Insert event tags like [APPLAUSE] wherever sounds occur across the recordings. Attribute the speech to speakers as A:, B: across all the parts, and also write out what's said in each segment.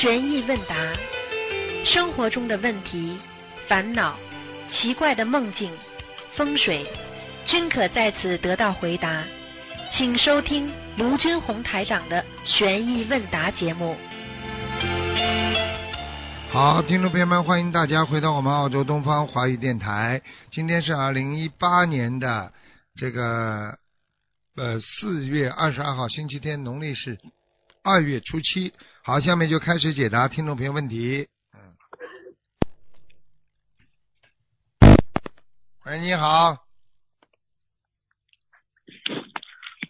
A: 悬疑问答，生活中的问题、烦恼、奇怪的梦境、风水，均可在此得到回答。请收听卢军红台长的悬疑问答节目。
B: 好，听众朋友们，欢迎大家回到我们澳洲东方华语电台。今天是二零一八年的这个呃四月二十二号，星期天，农历是二月初七。好，下面就开始解答听众朋友问题。嗯，喂，你好，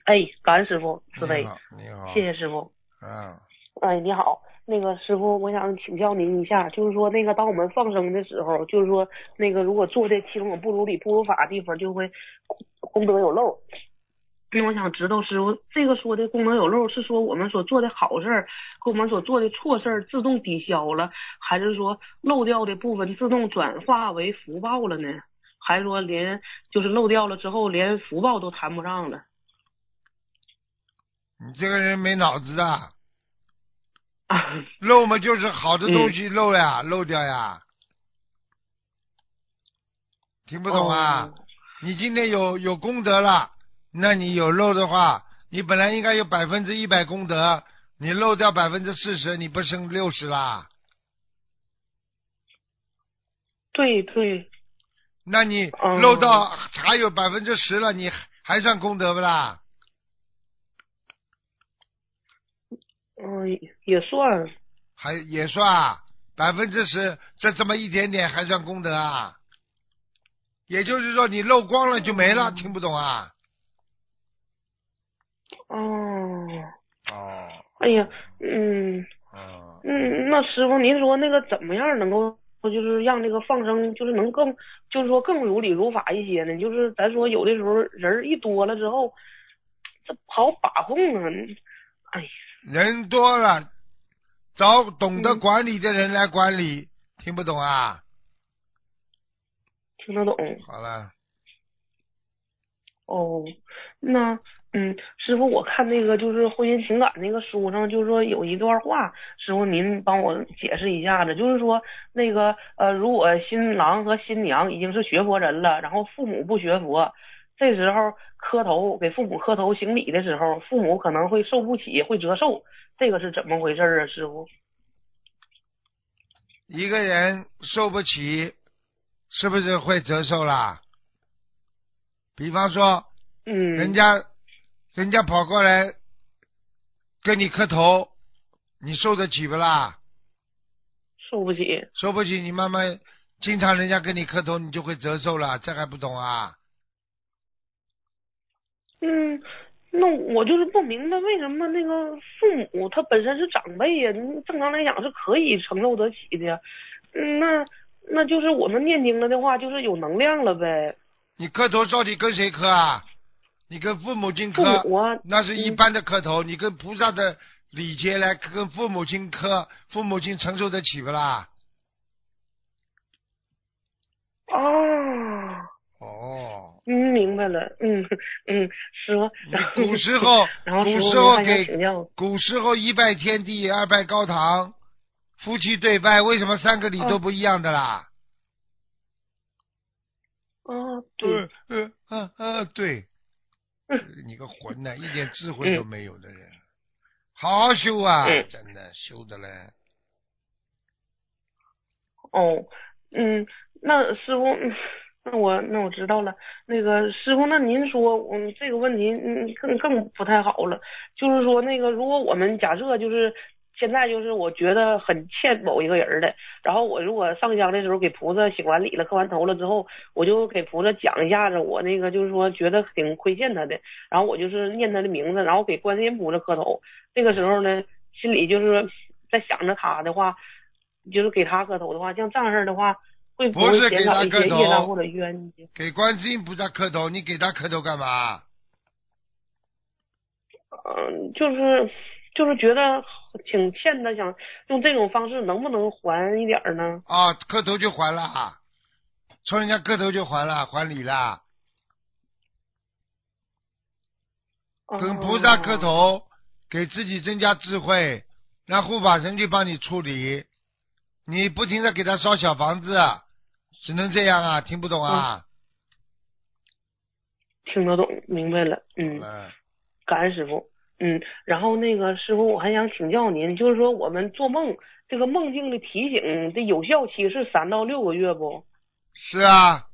C: 哎，感恩师傅慈悲
B: 你，好，
C: 谢谢师傅。
B: 嗯，
C: 哎，你好，那个师傅，我想请教您一下，就是说那个当我们放生的时候，就是说那个如果做的其中有不如理、不如法的地方，就会功德有漏。那我想知道师傅，这个说的功能有漏，是说我们所做的好事儿和我们所做的错事儿自动抵消了，还是说漏掉的部分自动转化为福报了呢？还是说连就是漏掉了之后，连福报都谈不上了？
B: 你这个人没脑子，
C: 啊，[LAUGHS]
B: 漏嘛就是好的东西漏呀，漏掉呀，听不懂啊？
C: 哦
B: 你今天有有功德了，那你有漏的话，你本来应该有百分之一百功德，你漏掉百分之四十，你不剩六十啦？
C: 对对，
B: 那你
C: 哦
B: 漏到还有百分之十了，你还还算功德不啦？
C: 嗯，也算。
B: 还也算啊百分之十，这这么一点点还算功德啊？也就是说你漏光了就没了，
C: 嗯
B: 听不懂啊？
C: 哦，
B: 哦，
C: 哎呀，嗯
B: 嗯，
C: 嗯，那师傅您说那个怎么样能够就是让这个放生就是能更就是说更如理如法一些呢？就是咱说有的时候人一多了之后，这不好把控啊。哎呀，
B: 人多了，找懂得
C: 嗯
B: 管理的人来管理，听不懂啊？
C: 听得懂
B: 好了，
C: 哦。那嗯，师傅，我看那个就是婚姻情感那个书上，就是说有一段话，师傅您帮我解释一下子，就是说那个呃，如果新郎和新娘已经是学佛人了，然后父母不学佛，这时候磕头给父母磕头行礼的时候，父母可能会受不起，会折寿，这个是怎么回事啊，师傅？
B: 一个人受不起，是不是会折寿啦？比方说，
C: 嗯，
B: 人家，人家跑过来跟你磕头，你受得起不啦？
C: 受不起，
B: 受不起，你慢慢，经常人家跟你磕头，你就会折寿了，这还不懂啊？
C: 嗯。那我就是不明白为什么那个父母他本身是长辈呀，你正常来讲是可以承受得起的呀。嗯，那那就是我们念经了的话，就是有能量了呗。
B: 你磕头到底跟谁磕啊？你跟父母亲磕，那是一般的磕头，你跟菩萨的礼节来跟父母亲磕，父母亲承受得起不啦？
C: 哦，
B: 哦，
C: 嗯，明白了，嗯嗯，师傅。
B: 古时候 [LAUGHS] 古时候给，古时候一拜天地，二拜高堂，夫妻对拜，为什么三个礼都不一样的啦？
C: 啊，对，
B: 嗯嗯嗯嗯，对，
C: 嗯
B: 你个混蛋，[LAUGHS] 一点智慧都没有的人，好好修啊，
C: 嗯
B: 真的修的嘞。
C: 哦，嗯，那师傅，嗯 [LAUGHS] 那我那我知道了。那个师傅，那您说，嗯，这个问题，嗯，更更不太好了。就是说，那个如果我们假设就是现在就是我觉得很欠某一个人的，然后我如果上香的时候给菩萨行完礼了、磕完头了之后，我就给菩萨讲一下子我那个就是说觉得挺亏欠他的，然后我就是念他的名字，然后给观世音菩萨磕头。这个时候呢，心里就是在想着他的话，[LAUGHS] 就是给他磕头的话，像这样式儿的话，会不
B: 是给
C: 减少一
B: 他磕头
C: 些业障或者冤结？
B: 给观世音菩萨磕头，你给他磕头干嘛？
C: 嗯，就是就是觉得挺欠的，想用这种方式能不能还一点儿呢？
B: 啊，磕头就还了，冲人家磕头就还了，还礼了，跟菩萨磕
C: 哦。
B: 头，给自己增加智慧，让护法神去帮你处理。你不停的给他烧小房子，只能这样啊，听不懂啊？
C: 听得懂，明白了，嗯，
B: 嗯，
C: 感恩师傅，嗯，然后那个师傅，我还想请教您，就是说我们做梦这个梦境的提醒的有效期是三到六个月不？
B: 是啊，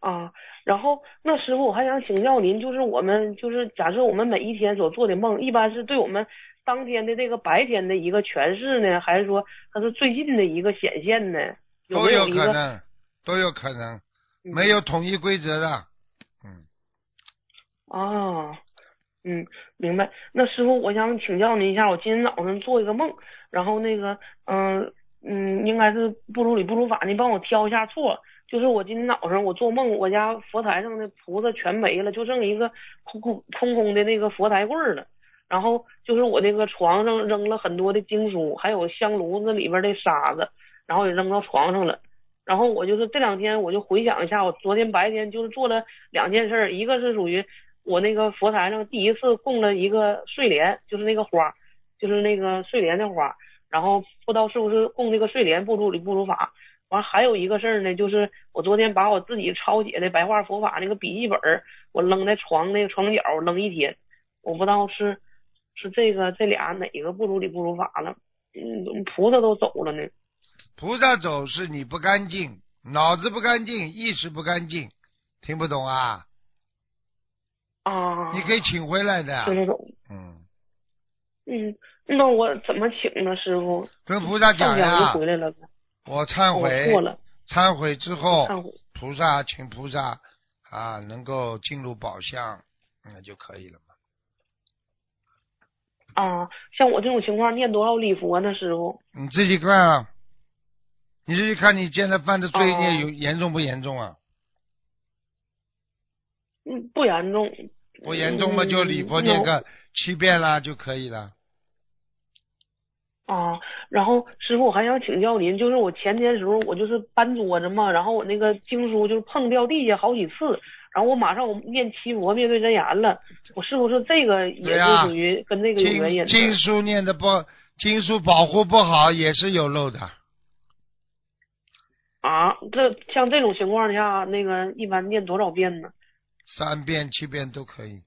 C: 啊，然后那师傅，我还想请教您，就是我们就是假设我们每一天所做的梦，一般是对我们当天的这个白天的一个诠释呢，还是说它是最近的一个显现呢？有
B: 都有可能，都有可能，
C: 嗯
B: 没有统一规则的。嗯，
C: 啊，嗯，明白。那师傅，我想请教您一下，我今天早上做一个梦，然后那个，嗯嗯，应该是不如理不如法，你帮我挑一下错。就是我今天早上我做梦，我家佛台上的菩萨全没了，就剩一个空空空空的那个佛台柜了。然后就是我那个床上扔了很多的经书，还有香炉子里边的沙子，然后也扔到床上了。然后我就是这两天我就回想一下，我昨天白天就是做了两件事，一个是属于我那个佛台上第一次供了一个睡莲，就是那个花，就是那个睡莲的花。然后不知道是不是供这个睡莲不如理不如法。完还有一个事儿呢，就是我昨天把我自己抄写的白话佛法那个笔记本，我扔在床那个床角扔一天，我不知道是是这个这俩哪个不如理不如法了。嗯，菩萨都走了呢。
B: 菩萨走是你不干净，脑子不干净，意识不干净，听不懂啊？
C: 啊，
B: 你可以请回来的。
C: 听得懂。
B: 嗯，
C: 嗯，那我怎么请呢，师傅？
B: 跟菩萨讲呀
C: 就，回来了。
B: 我忏悔，忏悔之后，菩萨请菩萨啊，能够进入宝相，那就可以了嘛。
C: 啊，像我这种情况念多少礼佛呢，师傅？
B: 你自己看啊，你自己看你现在犯的罪
C: 哦
B: 孽有严重不严重啊？
C: 嗯，不严重。
B: 不严重嘛，就礼佛
C: 嗯
B: 念个七遍啦就可以了。
C: 啊，然后师傅，我还想请教您，就是我前天时候我就是搬桌子嘛，然后我那个经书就是碰掉地下好几次，然后我马上我念七佛面对真言了，我是不是这个也是属于跟那个有原因
B: 经经？书念的不，经书保护不好也是有漏的。
C: 啊，这像这种情况下，那个一般念多少遍呢？
B: 三遍七遍都可以。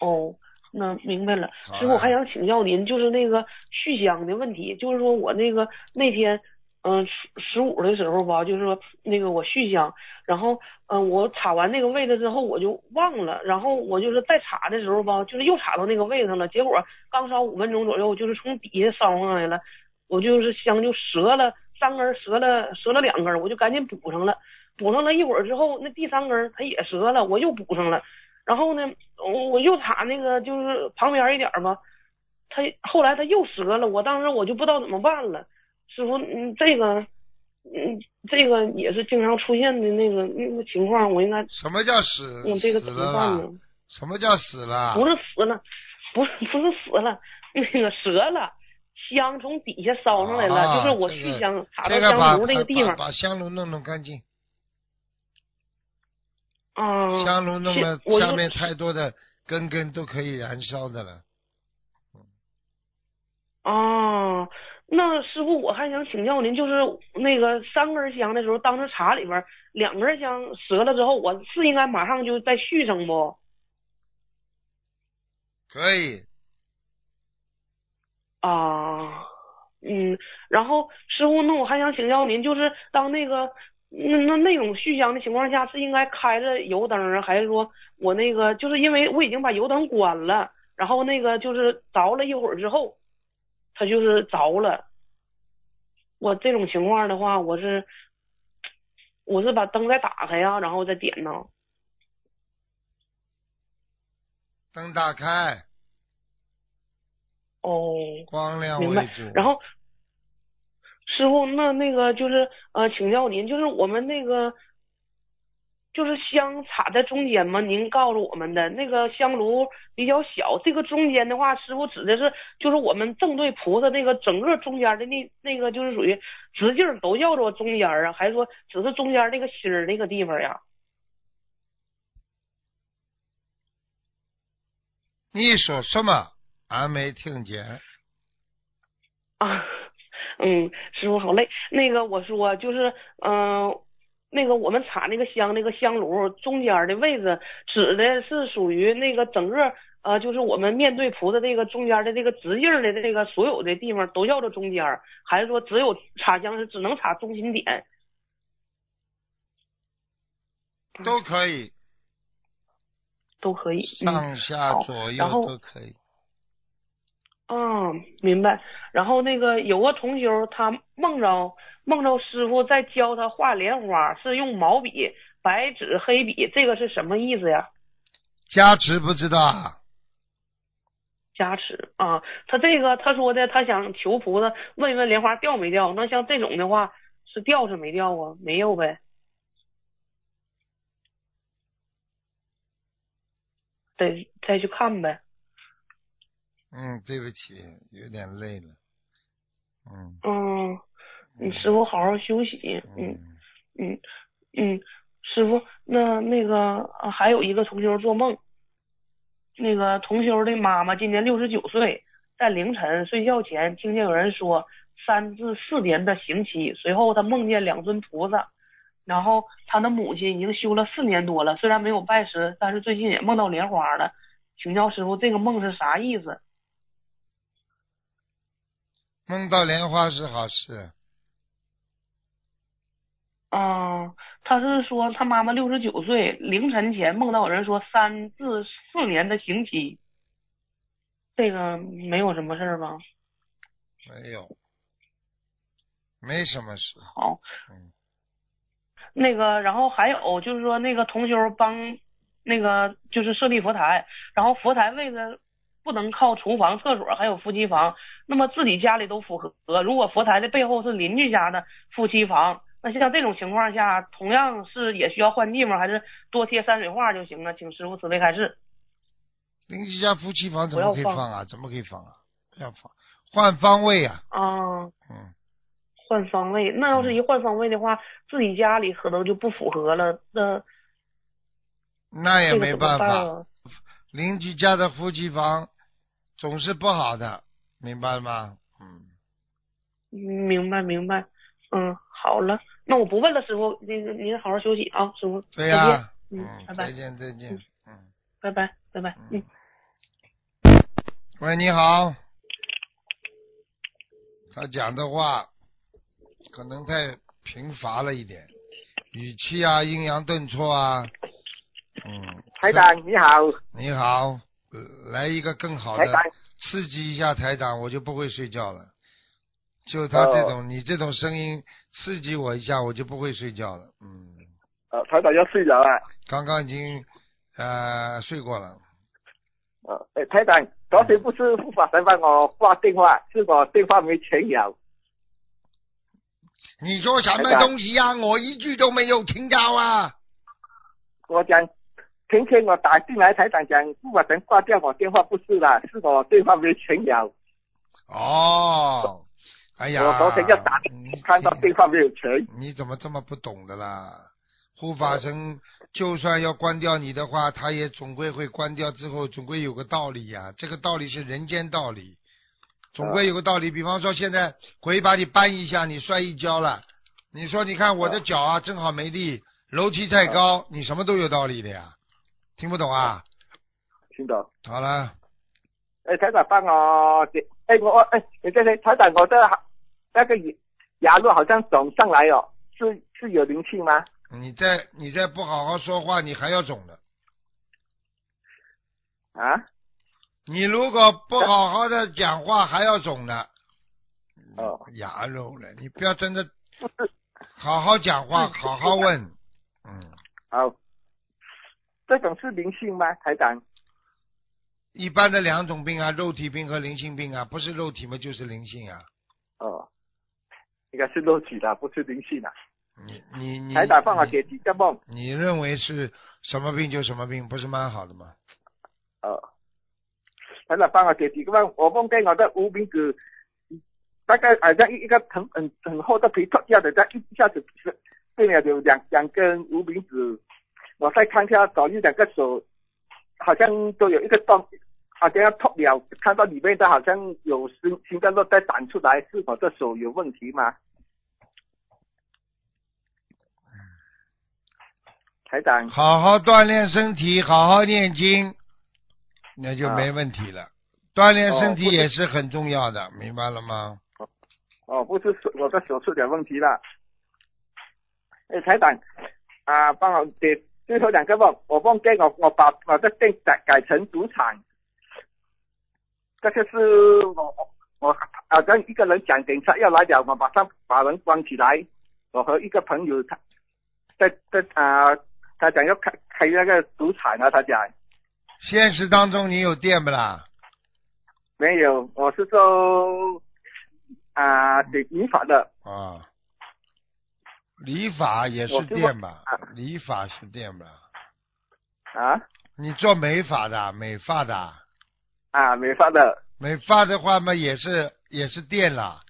C: 哦，那明白了。
B: 好
C: 师傅，我
B: 啊
C: 还想请教您，就是那个续香的问题，就是说我那个那天，嗯、十十五的时候吧，就是说那个我续香，然后嗯、呃我插完那个位子之后我就忘了，然后我就是再插的时候吧，就是又插到那个位置上了，结果刚烧五分钟左右，就是从底下烧上来了，我就是香就折了三根，折了折了两根，我就赶紧补上了。补上了一会儿之后，那第三根它也折了，我又补上了。然后呢，我我又插那个就是旁边一点儿吧，它后来它又折了，我当时我就不知道怎么办了。师傅，嗯，这个，嗯，这个也是经常出现的那个那个情况，我应该
B: 什么叫死？
C: 用这个
B: 死
C: 怎么办呢？？
B: 什么叫死了？
C: 不是死了，不是不是死了，[LAUGHS] 那个折了，香从底下烧上来了，
B: 啊
C: 就是我续香插到香炉那个地方
B: 把把香炉弄弄干净，
C: 啊。
B: 香炉弄了
C: 是我就
B: 下面太多的根根都可以燃烧的了。
C: 啊，那师傅，我还想请教您，就是那个三根香的时候，当时茶里边两根香折了之后，我是应该马上就再续上不？
B: 可以，
C: 啊，嗯，然后师傅，那我还想请教您，就是当那个那那那种续香的情况下，是应该开着油灯，还是说我那个就是因为我已经把油灯关了，然后那个就是着了一会儿之后，它就是着了。我这种情况的话，我是我是把灯再打开呀，然后再点呢。
B: 灯打开，
C: 哦，
B: 光亮
C: 明白。然后，师傅，那那个就是呃，请教您，就是我们那个就是香插在中间吗？您告诉我们的那个香炉比较小，这个中间的话，师傅指的是就是我们正对菩萨那个整个中间的那那个就是属于直径都叫做中间啊，还是说只是中间那个心儿那个地方呀？
B: 你说什么？俺没听见。
C: 啊，嗯，师傅好累。那个我说就是，嗯、那个我们插那个香那个香炉中间的位置，指的是属于那个整个呃，就是我们面对菩萨这个中间的这个直径的这个所有的地方都叫做中间，还是说只有插香是只能插中心点？
B: 都可以，
C: 都可以。嗯
B: 上下左右都可以。
C: 啊，明白。然后那个有个同修，他梦着梦着师傅在教他画莲花，是用毛笔、白纸、黑笔，这个是什么意思呀？
B: 加持不知道啊？
C: 加持啊，他这个他说的，他想求菩萨问一问莲花掉没掉。那像这种的话，是掉是没掉啊？没有呗。得再去看呗。
B: 嗯，对不起，有点累了。嗯
C: 嗯，你师傅好好休息。嗯。
B: 嗯，
C: 嗯嗯，师傅，那那个啊，还有一个同修做梦，那个同修的妈妈今年六十九岁，在凌晨睡觉前听见有人说三至四年的刑期，随后他梦见两尊菩萨，然后他的母亲已经修了四年多了，虽然没有拜师，但是最近也梦到莲花了，请教师傅这个梦是啥意思？
B: 梦到莲花是好事。
C: 啊，他是说他妈妈六十九岁，凌晨前梦到有人说三至四年的刑期，这个没有什么事儿吧？
B: 没有，没什么事。
C: 好，
B: 嗯，
C: 那个，然后还有就是说那个同修帮那个就是设立佛台，然后佛台位置不能靠厨房、厕所还有夫妻房，那么自己家里都符合。如果佛台的背后是邻居家的夫妻房，那像这种情况下，同样是也需要换地方，还是多贴山水画就行了？请师傅慈悲开示。
B: 邻居家夫妻房怎么可以放啊？怎么可以放啊？不要放，换方位啊。
C: 啊，
B: 嗯，
C: 换方位，那要是一换方位的话，自己家里可能就不符合了。那
B: 那也没办法。邻居家的夫妻房总是不好的，明白了吗？嗯，
C: 嗯明白明白，嗯，好了，那我不问了，师傅，那个您好好休息啊，师傅，
B: 对呀、
C: 嗯，
B: 嗯，
C: 拜拜。
B: 再见再见，嗯。
C: 拜拜拜拜，嗯。
B: 嗯。。喂，你好。他讲的话可能太贫乏了一点，语气啊、阴阳顿挫啊。嗯。
D: 台长你好，
B: 你好，呃来一个更好的刺激一下台长，我就不会睡觉了。就他这种，你这种声音刺激我一下，我就不会睡觉了。嗯，
D: 呃，台长要睡着了，
B: 刚刚已经呃睡过了。
D: 呃，诶，台长，昨天不是护法神帮我挂电话，是我电话没全有，
B: 你说什么东西呀、我一句都没有听到啊！
D: 我讲，天天我打进来，台长讲护法神挂掉我电话不是啦，是我对方没全有，
B: 哦，哎呀，
D: 我昨天要打看到对方没有全，
B: 你怎么这么不懂的啦？护法神就算要关掉你的话，他也总归会关掉，之后总归有个道理呀、这个道理是人间道理，总归有个道理。比方说，现在鬼把你搬一下，你摔一跤了，你说你看我的脚啊，正好没力，楼梯太高，你什么都有道理的呀。听不懂啊？
D: 听到？
B: 好了，
D: 哎，台长帮我点，诶，我我诶，你这些台长，我的那个牙牙肉好像肿上来哦，是是有灵性吗？
B: 你再你再不好好说话，你还要肿的。
D: 啊？
B: 你如果不好好的讲话，还要肿的。
D: 哦，
B: 牙肉了，你不要真的
D: 不是，
B: 好好讲话，好好问。嗯，
D: 好，这种是灵性吗，台长？
B: 一般的两种病啊，肉体病和灵性病啊，不是肉体嘛就是灵性啊。
D: 哦，应该是肉体的，不是灵性的。
B: 你你你，
D: 台长帮我
B: 你
D: 解几个梦。
B: 你认为是什么病就什么病，不是蛮好的吗？
D: 哦，台长帮我解几个梦。我梦见我的无名指，大概好像一一个很很很厚的皮脱掉的，它一下子是变了有两两根无名指。我再看一下左右两个手，好像都有一个洞，好像要脱了，看到里面的好像有心心脏都在长出来，是否这手有问题吗？台长，
B: 好好锻炼身体，好好念经，那就没问题了。锻炼身体也是很重要的，明白了吗？
D: 哦，不是手我的手出点问题了。哎，台长，啊，帮我给最后两个梦，我梦见我我把我的店改改成赌场，这个是我我好像一个人讲警察要来了，我马上把人关起来。我和一个朋友他在在啊，他讲要开开那个赌场啊，他讲
B: 现实当中你有店不啦？
D: 没有，我是做啊理理发的。
B: 啊，理发也是
D: 我是
B: 电吧？
D: 啊？
B: 理发是店吧？
D: 啊？
B: 你做美发的，美发的，
D: 啊，美发的，
B: 美发的话嘛，也是也是店啦，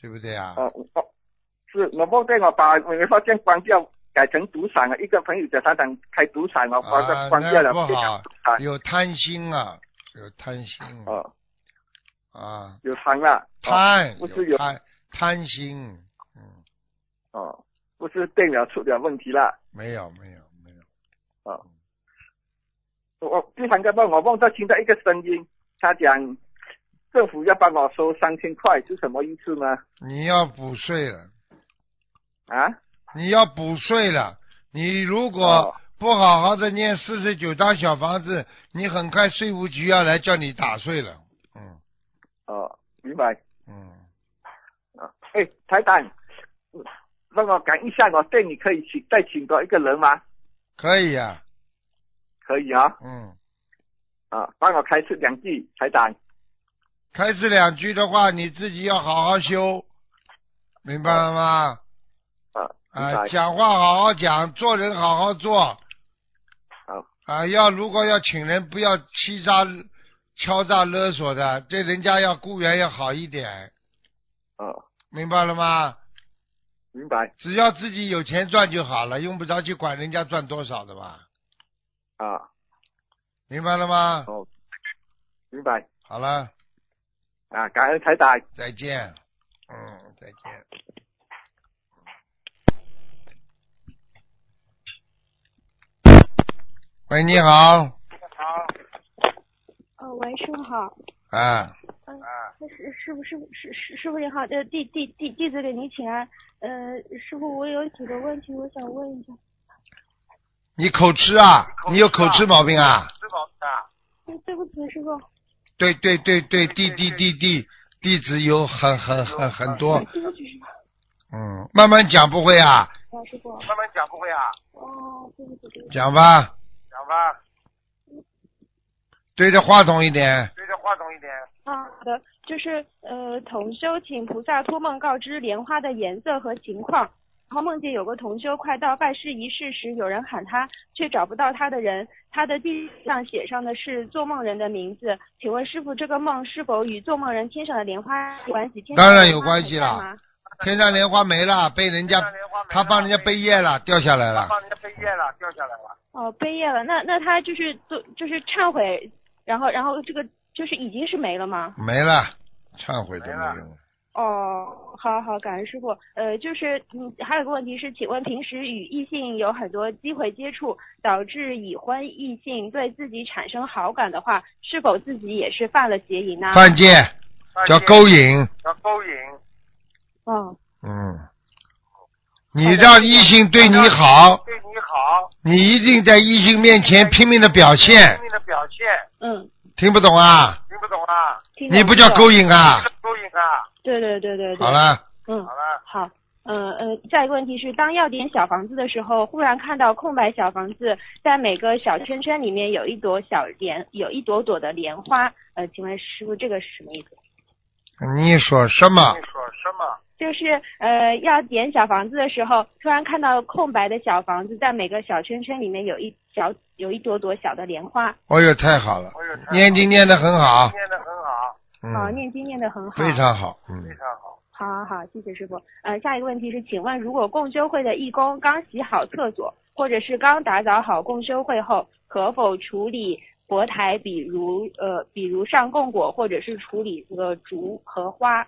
B: 对不对啊？
D: 哦，哦是我梦见我把美发店关掉，改成赌场了。一个朋友在他想开赌场，我把它
B: 啊，
D: 关掉了，
B: 那不好有贪心啊，有贪心。啊
D: 哦，
B: 啊，
D: 有贪了，哦
B: 贪
D: 不是有
B: 贪贪心，嗯，
D: 哦，不是电脑出点问题了。
B: 没有没有没有，
D: 我我第三个梦，我梦到听到一个声音，他讲政府要帮我收三千块，是什么意思呢？
B: 你要补税了，
D: 啊？
B: 你要补税了，你如果
D: 哦
B: 不好好的念四十九张小房子，你很快税务局要来叫你打税了，嗯
D: 哦，明白。
B: 嗯，
D: 啊，哎，台长，嗯让我赶一下，我店里可以请再请多一个人吗？
B: 可以呀、
D: 可以啊，
B: 嗯，
D: 啊，帮我开示两句，台长。
B: 开这两句的话，你自己要好好修，明白了吗？
D: 啊，
B: 啊，讲话好好讲，做人好好做。
D: 好。
B: 啊，要如果要请人，不要欺诈、敲诈勒索的，对人家要雇员要好一点，
D: 哦，
B: 明白了吗？
D: 明白。
B: 只要自己有钱赚就好了，用不着去管人家赚多少的嘛，
D: 啊，
B: 明白了吗？
D: 哦，明白。
B: 好了，
D: 啊，感恩财大。
B: 再见。嗯，再见。喂，你好。
E: 呃，喂，师傅好。
B: 啊，
E: 嗯、师师傅师傅师师师傅你好，呃，弟弟弟弟子给您请安。呃，师傅，我有几个问题，我想问一下。
B: 你口吃啊？你有口吃毛病啊？
E: 啊，对不起，师傅，
B: 对对对对，弟弟弟弟弟子有很很很很多，
E: 对不起，师傅。
B: 嗯，慢慢讲不会啊，
E: 啊，师傅。
D: 慢慢讲不会啊，
E: 哦，对不起。
B: 讲吧，
D: 讲吧，
B: 对着话筒一点。
D: 对着话筒一点。
E: 啊，好的，就是呃，同修请菩萨托梦告知莲花的颜色和情况。然后梦见有个同修快到拜师仪式时，有人喊他，却找不到他的人，他的地上写上的是做梦人的名字。请问师傅，这个梦是否与做梦人天上的莲花有关系？天上
B: 当然有
E: 的莲花
B: 关系了
E: 还在吗
B: 天上莲花没了，被人家他帮人家背业了，掉下来了。
D: 帮人家背业了，掉下来了。
E: 哦，背业了，那那他就是做就是忏悔，然后然后这个就是已经是没了吗？
B: 没了，忏悔都没用。
E: 哦，好好，感恩师傅。呃，就是嗯，还有个问题是，请问平时与异性有很多机会接触，导致已婚异性对自己产生好感的话，是否自己也是犯了邪淫呢？
B: 犯贱叫勾引，
D: 叫勾引。
E: 哦，
B: 嗯，你让异性对你好，
D: 对你好，
B: 你一定在异性面前拼命的表现，拼
D: 命的表现，
E: 嗯，
B: 听不懂啊？
D: 听不懂啊？
E: 听懂
B: 你不叫勾引啊？
D: 勾引啊？
E: 对对对对对。
B: 好。了，
E: 嗯，
D: 好了，
E: 好。呃呃，下一个问题是，当要点小房子的时候，忽然看到空白小房子，在每个小圈圈里面有一朵小莲，有一朵朵的莲花。呃，请问师傅，这个是什么意思？
B: 你说什么
D: 你？说什么？
E: 就是呃，要点小房子的时候，突然看到空白的小房子，在每个小圈圈里面有一小有一朵朵小的莲花。
B: 哦哟，太好了，念经念得很好，
D: 念得很好，
E: 好，
B: 嗯，
E: 念经念得很好。
B: 非常好，嗯
D: 非，常好。
E: 好好好，谢谢师傅。呃，下一个问题是，请问如果共修会的义工刚洗好厕所，或者是刚打扫好共修会后，可否处理佛台，比如呃，比如上供果，或者是处理这个竹和花。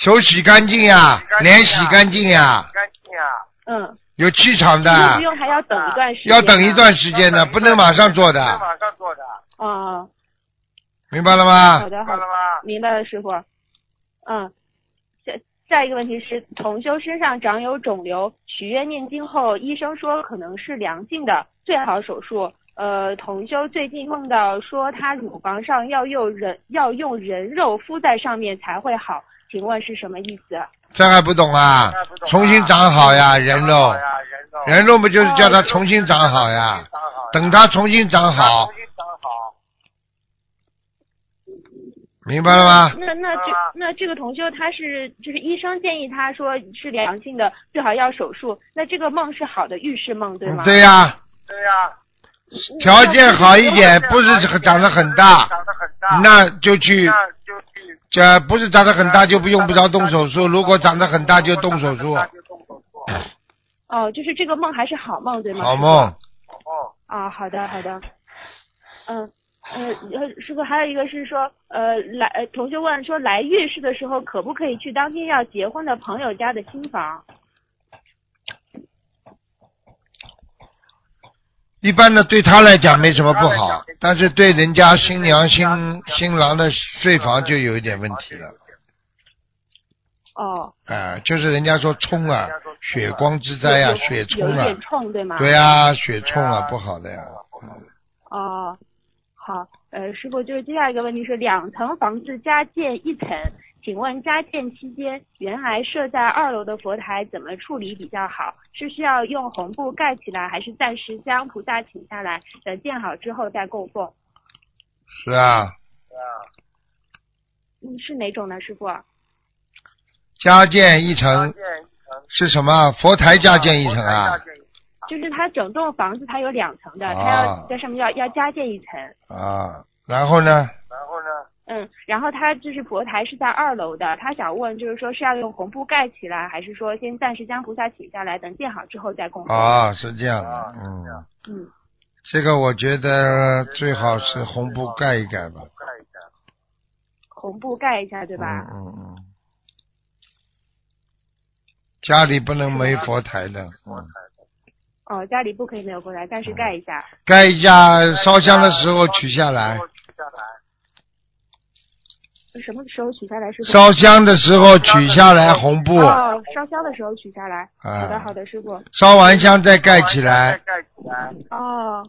B: 手洗干净呀，脸洗干净呀，干净呀
E: 嗯，
B: 有气场的，
E: 用不用还要等一段时间？
B: 要等一。段时间的，不能马上做的，
E: 马上做的。
B: 啊，明白了吗
E: 好？的好的，明白了，师傅。嗯，下下一个问题是，同修身上长有肿瘤，许愿念经后，医生说可能是良性的，最好手术。呃，同修最近梦到说他乳房上要用人要用人肉敷在上面才会好，请问是什么意思？
B: 这还不懂啊？重新长好呀，人肉，人肉不就是叫它重新长好呀？等它重新长好，明白了吗？
E: 那那这那这个同修他是就是医生建议他说是良性的，最好要手术。那这个梦是好的预示梦对吗？
B: 对呀，条件好一点，不是长得很大，那就去，这不是长得很大就不用不着动手术，如果长得很大就动手术，
E: 哦，就是这个梦还是好梦对吗？
B: 好梦。
E: 啊，好的好的，嗯呃呃，师傅还有一个是说，呃来呃同学问说来月事的时候可不可以去当天要结婚的朋友家的新房？
B: 一般的对他来讲没什么不好，但是对人家新娘新新郎的睡房就有一点问题了。
E: 哦，
B: 啊、就是人家说冲啊，血光之灾
E: 啊、
B: 血冲啊。
E: 有点，冲对吗？
B: 对啊、血冲啊，不好的呀。
E: 哦，好，呃，师傅，就是接下来一个问题是，两层房子加建一层，请问加建期间，原来设在二楼的佛台怎么处理比较好？是需要用红布盖起来，还是暂时将菩萨请下来，等建好之后再供奉？
B: 是啊，啊
E: 嗯，是哪种呢，师傅？
B: 加建一层是什么？佛台加建一层啊？
E: 就是它整栋房子它有两层的，它
B: 啊
E: 要在上面要要加建一层。
B: 啊，然后呢？
E: 然后呢嗯，然后他就是佛台是在二楼的，他想问就是说是要用红布盖起来，还是说先暂时将菩萨请下来，等建好之后再供奉？
B: 啊，是这样的，嗯，
E: 嗯，
B: 这个我觉得最好是红布盖一盖吧，盖一盖
E: 红布盖一下，对吧？
B: 嗯嗯嗯。家里不能没佛台的，嗯，
E: 哦，家里不可以没有佛台，但是盖一下。
B: 盖一下烧香的时候取下来，
E: 什么时候取下来？师傅？
B: 烧香的时候取下来红布，
E: 哦，烧香的时候取下来。
B: 啊
E: 好的，好的，师傅。
B: 烧完香再盖起来。
E: 哦，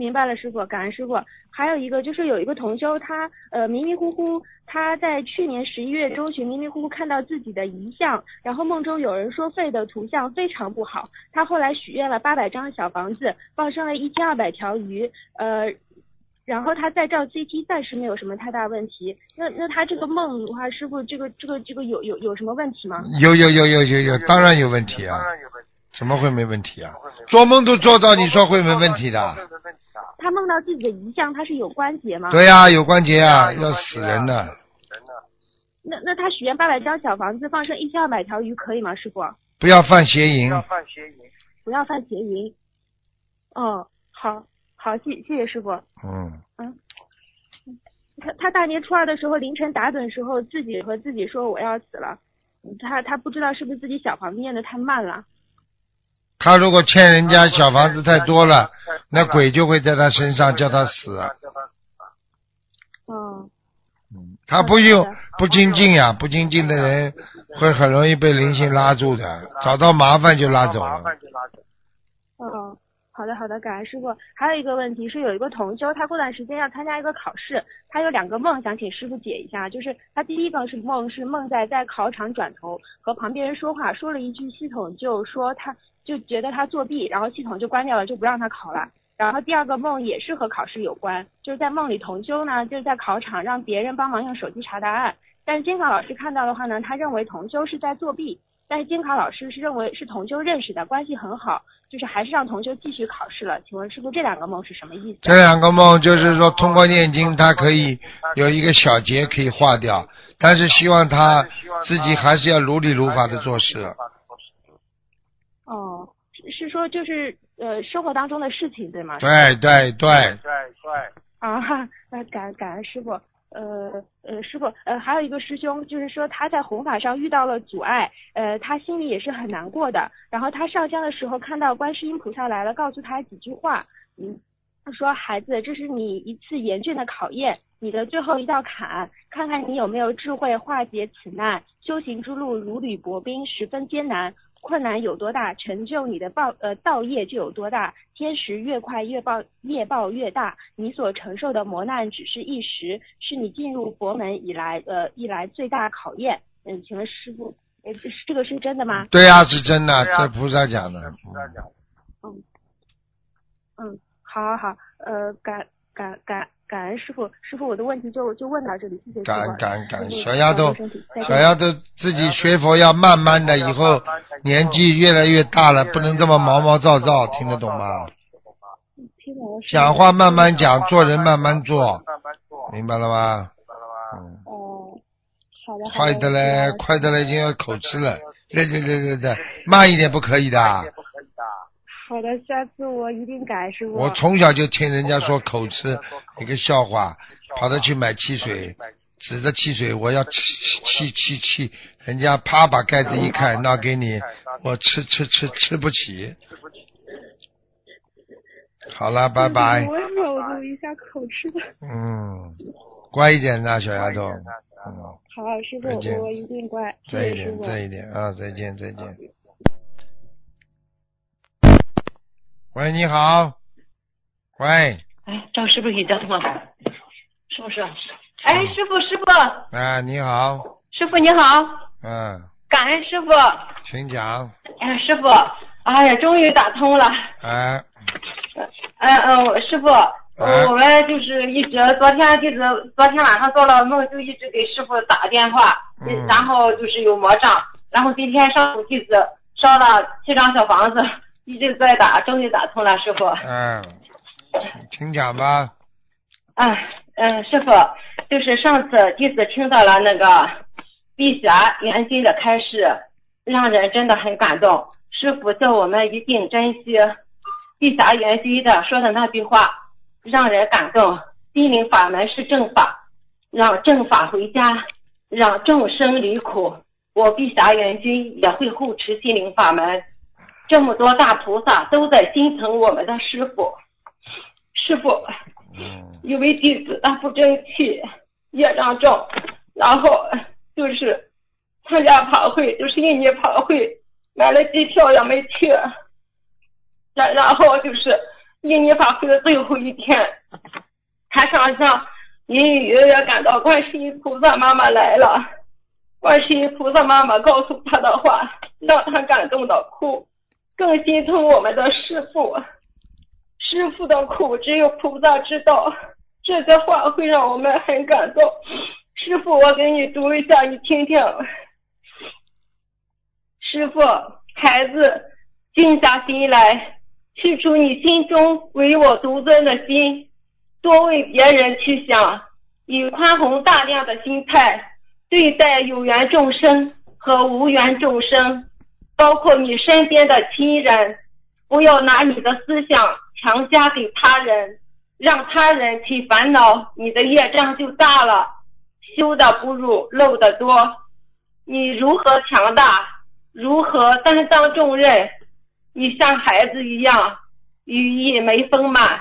E: 明白了，师傅，感恩师傅。还有一个就是有一个同修，他呃迷迷糊糊，他在去年十一月中旬迷迷糊糊看到自己的遗像，然后梦中有人说肺的图像非常不好，他后来许愿了八百张小房子，放生了一千二百条鱼，呃。然后他再照 CT，暂时没有什么太大问题。那那他这个梦的话，师傅这个这个这个有有有什么问题吗？
B: 有有有有有有，当然有问题啊！怎么会没问题啊？做梦都做到，你说会没问题的？
E: 他梦到自己的遗像，他是有关节吗？
B: 对呀、有关节啊，要死人的。
E: 那那他许愿八百张小房子，放生一千二百条鱼，可以吗，师傅？
B: 不要犯邪淫，
E: 不要犯邪淫。不要犯邪淫哦，好，好，谢谢谢师傅。
B: 嗯，
E: 他他大年初二的时候凌晨打盹时候，自己和自己说我要死了。他他不知道是不是自己小房子念的太慢了。
B: 他如果欠人家小房子太多了，那鬼就会在他身上叫他死。
E: 嗯，
B: 他不用不精进呀，不精进的人会很容易被灵性拉住的，找到麻烦就拉走了。
E: 哦，好的好的，感恩师傅。还有一个问题是，有一个同修，他过段时间要参加一个考试，他有两个梦想请师傅解一下。就是他第一个是梦是梦在在考场转头和旁边人说话，说了一句，系统就说他就觉得他作弊，然后系统就关掉了，就不让他考了。然后第二个梦也是和考试有关，就是在梦里同修呢，就是在考场让别人帮忙用手机查答案，但监考老师看到的话呢，他认为同修是在作弊，但是监考老师是认为是同修认识的，关系很好，就是还是让同修继续考试了。请问师傅，这两个梦是什么意思？
B: 这两个梦就是说，通过念经，他可以有一个小结可以化掉，但是希望他自己还是要如理如法的做事。
E: 哦，是是说就是呃生活当中的事情，对吗？
B: 对对对，
E: 啊，哈，[LAUGHS] 那感感恩师傅。呃呃，师傅，呃，还有一个师兄，就是说他在弘法上遇到了阻碍，呃，他心里也是很难过的。然后他上香的时候看到观世音菩萨来了，告诉他几句话，嗯，他说：“孩子，这是你一次严峻的考验，你的最后一道坎，看看你有没有智慧化解此难。修行之路如履薄冰，十分艰难。困难有多大，成就你的报呃道业就有多大。天时越快，越报业报越大。你所承受的磨难只是一时，是你进入佛门以来呃以来最大考验。嗯，请问师傅，呃，这这个是真的吗？
B: 对呀、是真的，这菩萨讲的。嗯
E: 嗯，好好好，呃，感感感感恩师傅，师傅我的问题就就问到这里，谢谢师傅。
B: 感感感
E: 恩
B: 小丫头小丫头自己学佛要慢慢的，以后年纪越来越大了，不能这么毛毛躁躁，听得懂吗？
E: 听懂了师傅
B: 讲话慢慢讲，做人慢慢做，明白了吗？嗯，
E: 哦，好的，好
B: 快的嘞，快的嘞，已经要口吃了，对对对对对，慢一点不可以的。
E: 好的，下次我一定改，师傅。
B: 我从小就听人家说口吃一个笑话，跑着去买汽水，指着汽水我要气气气气，人家啪把盖子一开，那给你，我吃吃吃吃不起。好了，拜拜。
E: 我守住一下口吃的。
B: 嗯，乖一点呐，小丫头。嗯，
E: 好，师
B: 再见
E: 傅，我一定乖。
B: 再一点，
E: 谢谢师傅。
B: 这一点啊，再见，再见。喂，你好。喂，
F: 哎，张师傅给你打通了，是不是？哎，师傅，师傅，
B: 哎，你好，
F: 师傅你好，
B: 嗯，
F: 感恩师傅。
B: 请讲，
F: 哎，师傅，哎呀，终于打通了。
B: 哎，
F: 哎嗯，师傅，
B: 哎。
F: 我们就是一直昨天就是昨天晚上做了梦，就一直给师傅打电话，
B: 嗯。
F: 然后就是有魔障，然后今天上午弟子烧了七张小房子，一直在打，终于打通了，师傅。
B: 嗯，请请讲吧，
F: 啊，嗯，师傅，就是上次弟子听到了那个碧霞元君的开示，让人真的很感动。师傅叫我们一定珍惜碧霞元君的说的那句话，让人感动。心灵法门是正法，让正法回家，让众生离苦。我碧霞元君也会护持心灵法门，这么多大菩萨都在心疼我们的师傅。师傅，
B: 嗯
F: 因为弟子他不争气，业障重，然后就是参加法会，就是印尼法会，买了机票也没去，然然后就是印尼法会的最后一天，他上香，隐隐约约感到观世音菩萨妈妈来了，观世音菩萨妈妈告诉他的话，让他感动的哭，更心疼我们的师傅。师傅的苦只有菩萨知道，这些话会让我们很感动。师傅，我给你读一下，你听听。师傅，孩子，静下心来，去除你心中唯我独尊的心，多为别人去想，以宽宏大量的心态对待有缘众生和无缘众生，包括你身边的亲人。不要拿你的思想强加给他人，让他人去烦恼，你的业障就大了。修的不如漏的多。你如何强大？如何担当重任？你像孩子一样，羽翼没丰满。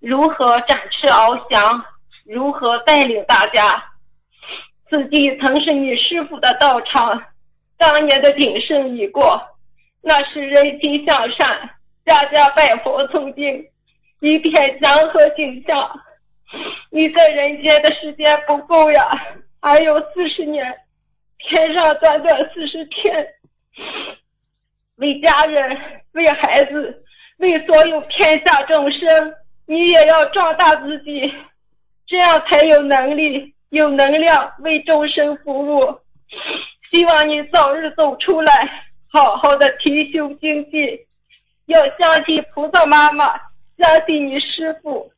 F: 如何展翅翱翔？如何带领大家？此地曾是你师傅的道场，当年的鼎盛已过。那是人心向善，家家拜佛诵经，一片祥和景象。你在人间的时间不够呀，还有四十年，天上短短四十天。为家人，为孩子，为所有天下众生，你也要壮大自己，这样才有能力、有能量为众生服务。希望你早日走出来。好好的提修精进，要相信菩萨妈妈，相信你师傅，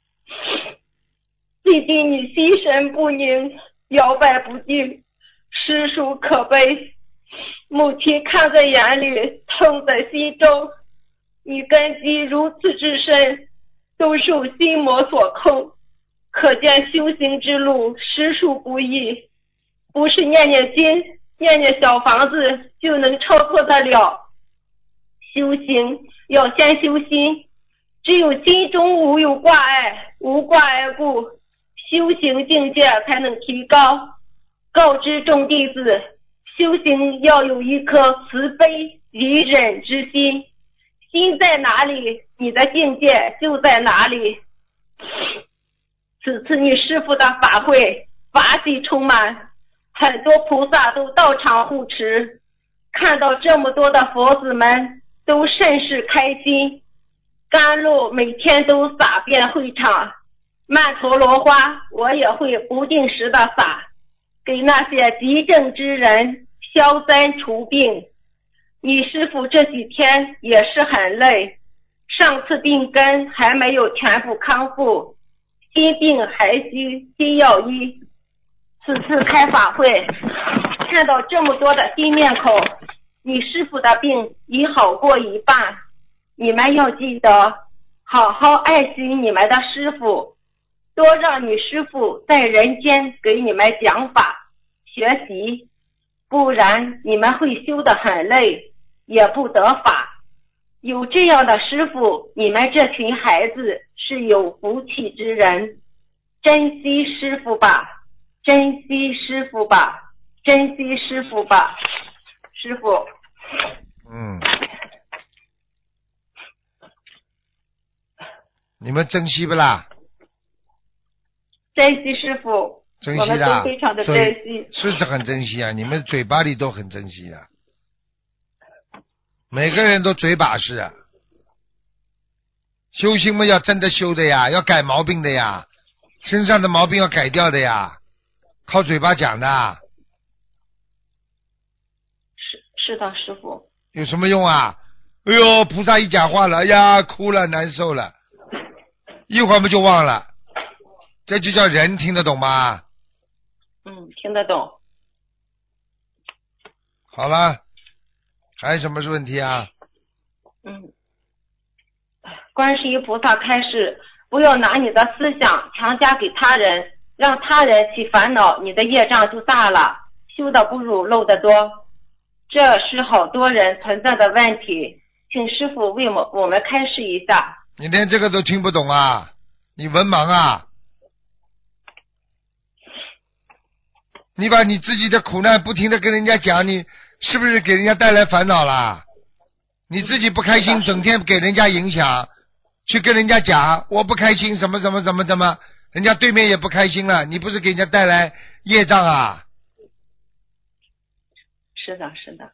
F: 弟弟你心神不宁，摇摆不定，实属可悲。母亲看在眼里，痛在心中。你根基如此之深，都受心魔所控，可见修行之路实属不易。不是念念经、念念小房子就能超脱得了。修行要先修心，只有心中无有挂碍，无挂碍故，修行境界才能提高。告知众弟子，修行要有一颗慈悲隐忍之心，心在哪里，你的境界就在哪里。此次你师傅的法会，法喜充满。很多菩萨都到场护持，看到这么多的佛子们都甚是开心。甘露每天都洒遍会场，曼陀罗花我也会不定时的洒，给那些急症之人消灾除病。你师傅这几天也是很累，上次病根还没有全部康复，心病还需心药医。此次开法会，看到这么多的新面孔，你师傅的病已好过一半。你们要记得好好爱惜你们的师傅，多让你师傅在人间给你们讲法学习，不然你们会修得很累，也不得法。有这样的师傅，你们这群孩子是有福气之人，珍惜师傅吧。珍惜师傅吧，珍惜师傅吧，师傅。
B: 嗯。你们珍惜不啦？
F: 珍惜师傅。
B: 珍惜的。
F: 非常的珍惜。
B: 是是很珍惜啊！你们嘴巴里都很珍惜啊。每个人都嘴把式啊。修心嘛，要真的修的呀，要改毛病的呀，身上的毛病要改掉的呀。靠嘴巴讲的，
F: 是是的，师傅
B: 有什么用啊？哎呦，菩萨一讲话了，哎呀，哭了，难受了，一会儿不就忘了？这就叫人听得懂吗？
F: 嗯，听得懂。
B: 好了，还有什么问题
F: 啊？嗯，观世音菩萨开示，不要拿你的思想强加给他人。让他人起烦恼，你的业障就大了，修的不如漏的多，这是好多人存在的问题，请师傅为我我们开示一下。
B: 你连这个都听不懂啊？你文盲啊？你把你自己的苦难不停的跟人家讲，你是不是给人家带来烦恼啦？你自己不开心，整天给人家影响，去跟人家讲我不开心，什么什么怎么怎么。人家对面也不开心了，你不是给人家带来业障啊？
F: 是的，是的。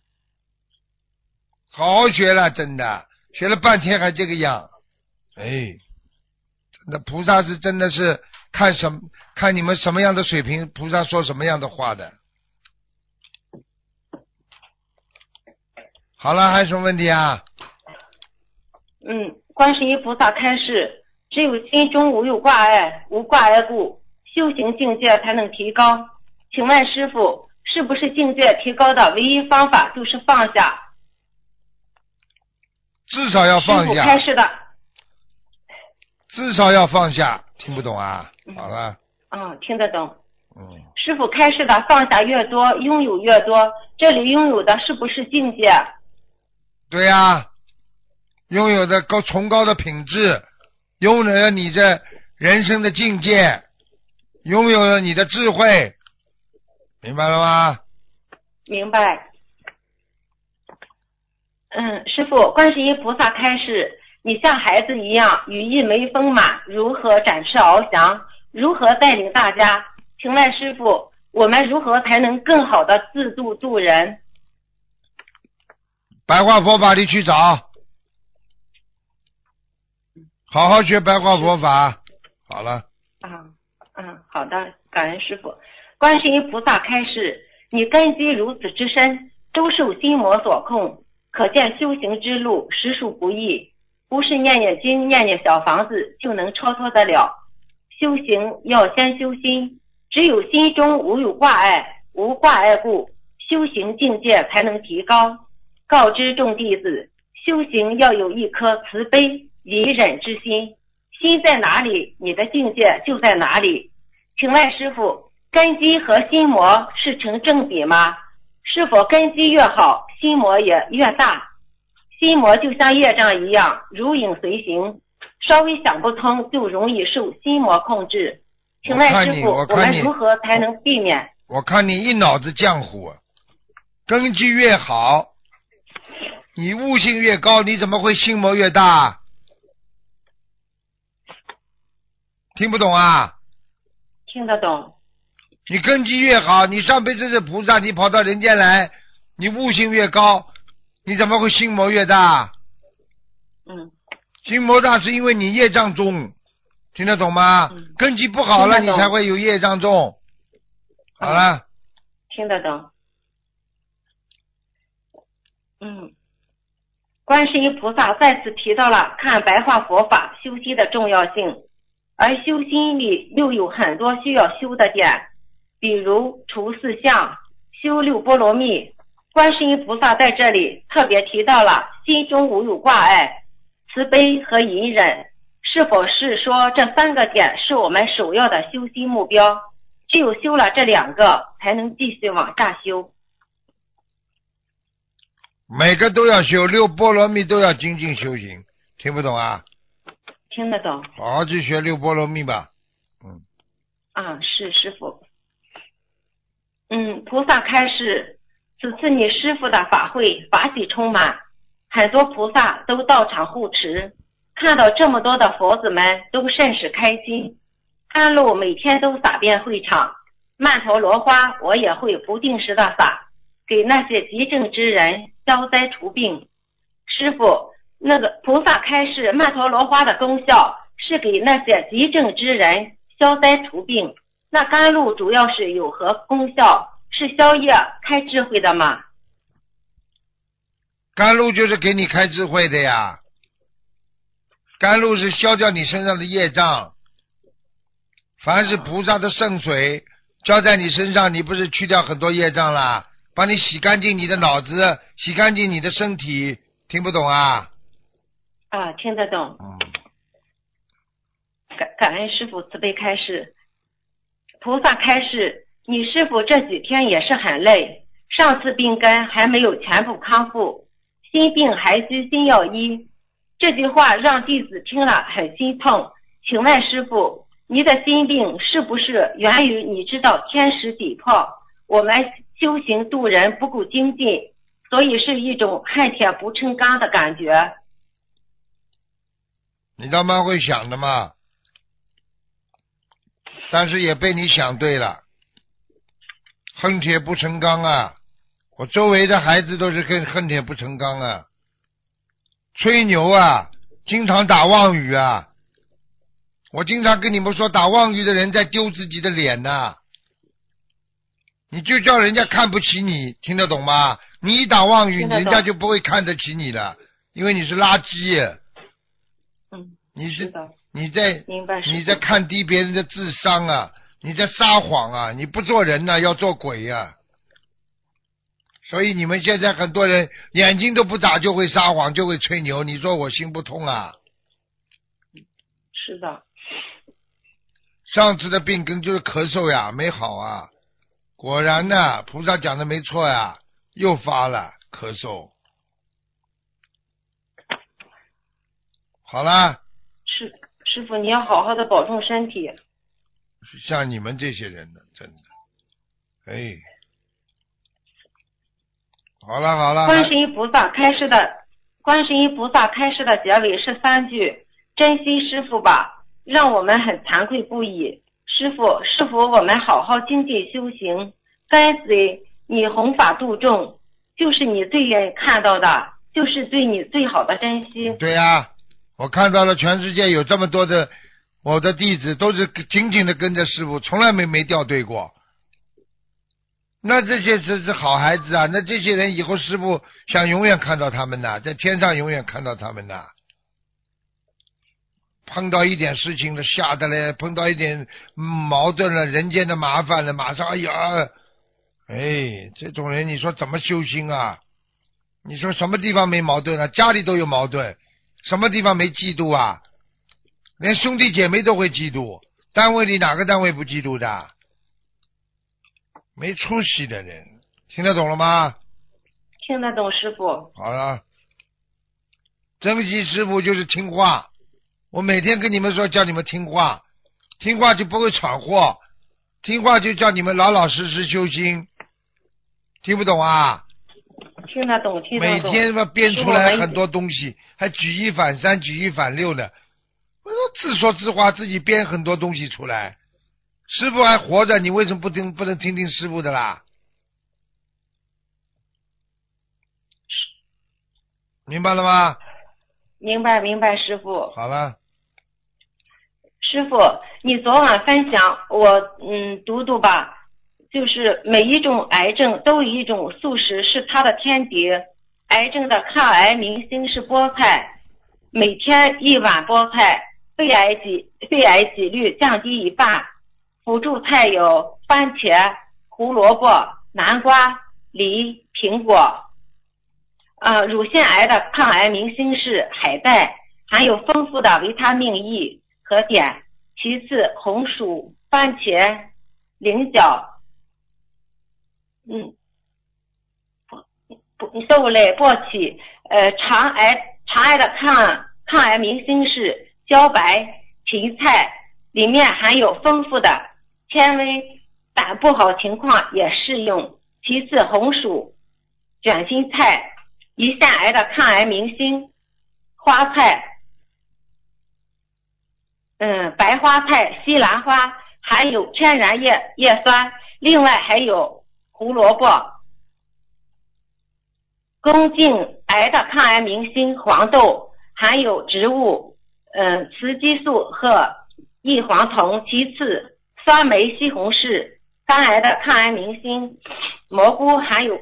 B: 好好学了，真的，学了半天还这个样，哎，真的菩萨是真的是看什看你们什么样的水平，菩萨说什么样的话的。好了，还有什么问题
F: 啊？嗯，观世音菩萨开示。只有心中无有挂碍，无挂碍故，修行境界才能提高。请问师傅，是不是境界提高的唯一方法就是放下？
B: 至少要放下。
F: 开始的。
B: 至少要放下，听不懂啊？好了。
F: 嗯，听得懂。
B: 嗯。
F: 师傅开示的放下越多，拥有越多。这里拥有的是不是境界？
B: 对呀，拥有的高崇高的品质。拥有了你这人生的境界，拥有了你的智慧，明白了吗？
F: 明白。嗯，师傅，观世音菩萨开示，你像孩子一样，羽翼没丰满，如何展翅翱翔？如何带领大家？请问师傅，我们如何才能更好的自度度人？
B: 白话佛法里去找。好好学白话佛法，好了。
F: 啊，嗯，好的，感恩师傅。观世音菩萨开示，你根基如此之深，都受心魔所控，可见修行之路实属不易。不是念念经、念念小房子就能超脱得了。修行要先修心，只有心中无有挂碍，无挂碍故，修行境界才能提高。告知众弟子，修行要有一颗慈悲隐忍之心，心在哪里，你的境界就在哪里。请问师傅，根基和心魔是成正比吗？是否根基越好，心魔也越大？心魔就像业障一样，如影随形，稍微想不通就容易受心魔控制。请问师傅，我们如何才能避免？
B: 我看你一脑子浆糊，根基越好，你悟性越高，你怎么会心魔越大？听不懂啊？
F: 听得懂？
B: 你根基越好，你上辈子是菩萨，你跑到人间来，你悟性越高，你怎么会心魔越大？
F: 嗯，
B: 心魔大是因为你业障重，听得懂吗？
F: 嗯
B: 根基不好了，你才会有业障重。好了，
F: 听得懂。嗯，观世音菩萨再次提到了看白话佛法修心的重要性，而修心里又有很多需要修的点，比如除四相、修六波罗蜜。观世音菩萨在这里特别提到了心中无有挂碍、慈悲和隐忍，是否是说这三个点是我们首要的修心目标？只有修了这两个，才能继续往下修。
B: 每个都要修，六波罗蜜都要精进修行，听不懂啊？
F: 听得懂？
B: 好好去学六波罗蜜吧。嗯，
F: 啊，是师傅。嗯，菩萨开示，此次你师傅的法会法喜充满，很多菩萨都到场护持，看到这么多的佛子们都甚是开心。甘露每天都撒遍会场，曼陀罗花我也会不定时的撒，给那些急症之人消灾除病。师傅，那个菩萨开示曼陀罗花的功效是给那些急症之人消灾除病。那甘露主要是有何功效？是消业、开智慧的吗？
B: 甘露就是给你开智慧的呀。甘露是消掉你身上的业障，凡是菩萨的圣水浇在你身上，你不是去掉很多业障啦？帮你洗干净你的脑子，洗干净你的身体，听不懂啊？
F: 啊，听得懂。
B: 嗯，
F: 感感恩师傅慈悲开示，菩萨开示，你师傅这几天也是很累，上次病根还没有全部康复，心病还需心药医。这句话让弟子听了很心痛。请问师傅，你的心病是不是源于你知道天时地破，我们修行度人不够精进，所以是一种恨铁不成钢的感觉？
B: 你倒蛮会想的嘛，但是也被你想对了，恨铁不成钢啊！我周围的孩子都是跟恨铁不成钢啊，吹牛啊，经常打妄语啊。我经常跟你们说，打妄语的人在丢自己的脸呐、你就叫人家看不起你，听得懂吗？你一打妄语，人家就不会看得起你了，因为你是垃圾。
F: 嗯，
B: 你是你在。你在看低别人的智商啊，你在撒谎啊，你不做人呐、要做鬼呀、所以你们现在很多人眼睛都不眨就会撒谎，就会吹牛，你说我心不痛啊？
F: 是的，
B: 上次的病根就是咳嗽呀，没好啊。果然呢，菩萨讲的没错呀，又发了咳嗽。好啦，
F: 师师傅，你要好好的保重身体。
B: 像你们这些人呢，真的，哎，好了好了，
F: 观世音菩萨开示的，观世音菩萨开示的结尾是三句：珍惜师傅吧，让我们很惭愧不已。师傅，是否我们好好精进修行，跟随你弘法度众，就是你最愿意看到的，就是对你最好的珍惜。
B: 对呀、我看到了全世界有这么多的我的弟子，都是紧紧的跟着师傅，从来没没掉队过。那这些是是好孩子啊，那这些人以后师傅想永远看到他们呐，在天上永远看到他们呐。碰到一点事情了，吓得嘞；碰到一点矛盾了，人间的麻烦了，马上哎呀，哎，这种人你说怎么修心啊？你说什么地方没矛盾啊？家里都有矛盾，什么地方没嫉妒啊？连兄弟姐妹都会嫉妒，单位里哪个单位不嫉妒的？没出息的人，听得懂了吗？
F: 听得懂师傅。
B: 好了，珍惜师傅就是听话。我每天跟你们说，叫你们听话，听话就不会闯祸，听话就叫你们老老实实修心。听不懂啊？
F: 听得懂，听得
B: 每
F: 懂。
B: 天嘛编出来很多东西，还举一反三、举一反六的。我说自说自话，自己编很多东西出来。师傅还活着，你为什么不听不能听听师傅的啦？明白了吗？
F: 明白明白，师傅。
B: 好了，
F: 师傅，你昨晚分享我嗯读读吧，就是每一种癌症都有一种素食是它的天敌，癌症的抗癌明星是菠菜，每天一碗菠菜，肺癌几肺癌几率降低一半。辅助菜有番茄、胡萝卜、南瓜、梨、苹果。呃，乳腺癌的抗癌明星是海带，含有丰富的维他命 E 和碘。其次，红薯、番茄、菱角，嗯，不不豆类、簸箕。呃，肠癌肠癌的抗抗癌明星是茭白、芹菜，里面含有丰富的纤维，胆不好情况也适用。其次，红薯、卷心菜。胰腺癌的抗癌明星花菜，嗯，白花菜、西兰花含有天然叶叶酸，另外还有胡萝卜。宫颈癌的抗癌明星黄豆含有植物嗯雌激素和异黄酮。其次，酸梅、西红柿。肝癌的抗癌明星蘑菇含有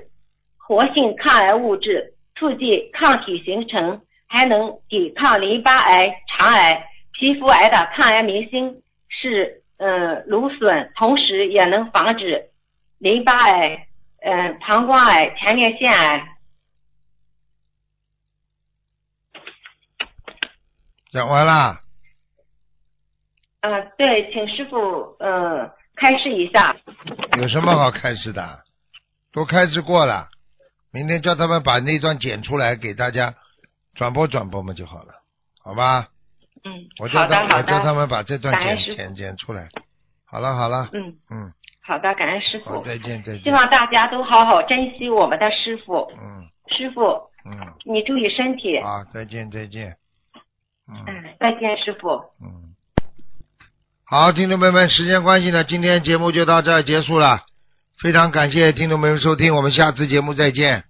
F: 活性抗癌物质。促进抗体形成，还能抵抗淋巴癌、肠癌、皮肤癌的抗癌明星是嗯芦笋，同时也能防止淋巴癌、嗯膀胱癌、前列腺癌。
B: 讲完了。
F: 啊，对，请师傅呃开示一下。
B: 有什么好开示的？都开示过了。明天叫他们把那段剪出来给大家转播转播嘛就好了，好吧？
F: 嗯，
B: 我叫他我叫他们把这段剪剪剪出来。好了好了，
F: 嗯，
B: 嗯，
F: 好的，感恩师，傅。
B: 再见再见希。
F: 望大家都好好珍惜我们的师傅。
B: 嗯
F: 师傅，
B: 嗯，
F: 你注意身体。
B: 好，再见再见。嗯
F: 嗯，再见，师傅。
B: 嗯。好，听众朋友们，时间关系呢，今天节目就到这儿结束了。非常感谢听众朋友们收听，我们下次节目再见。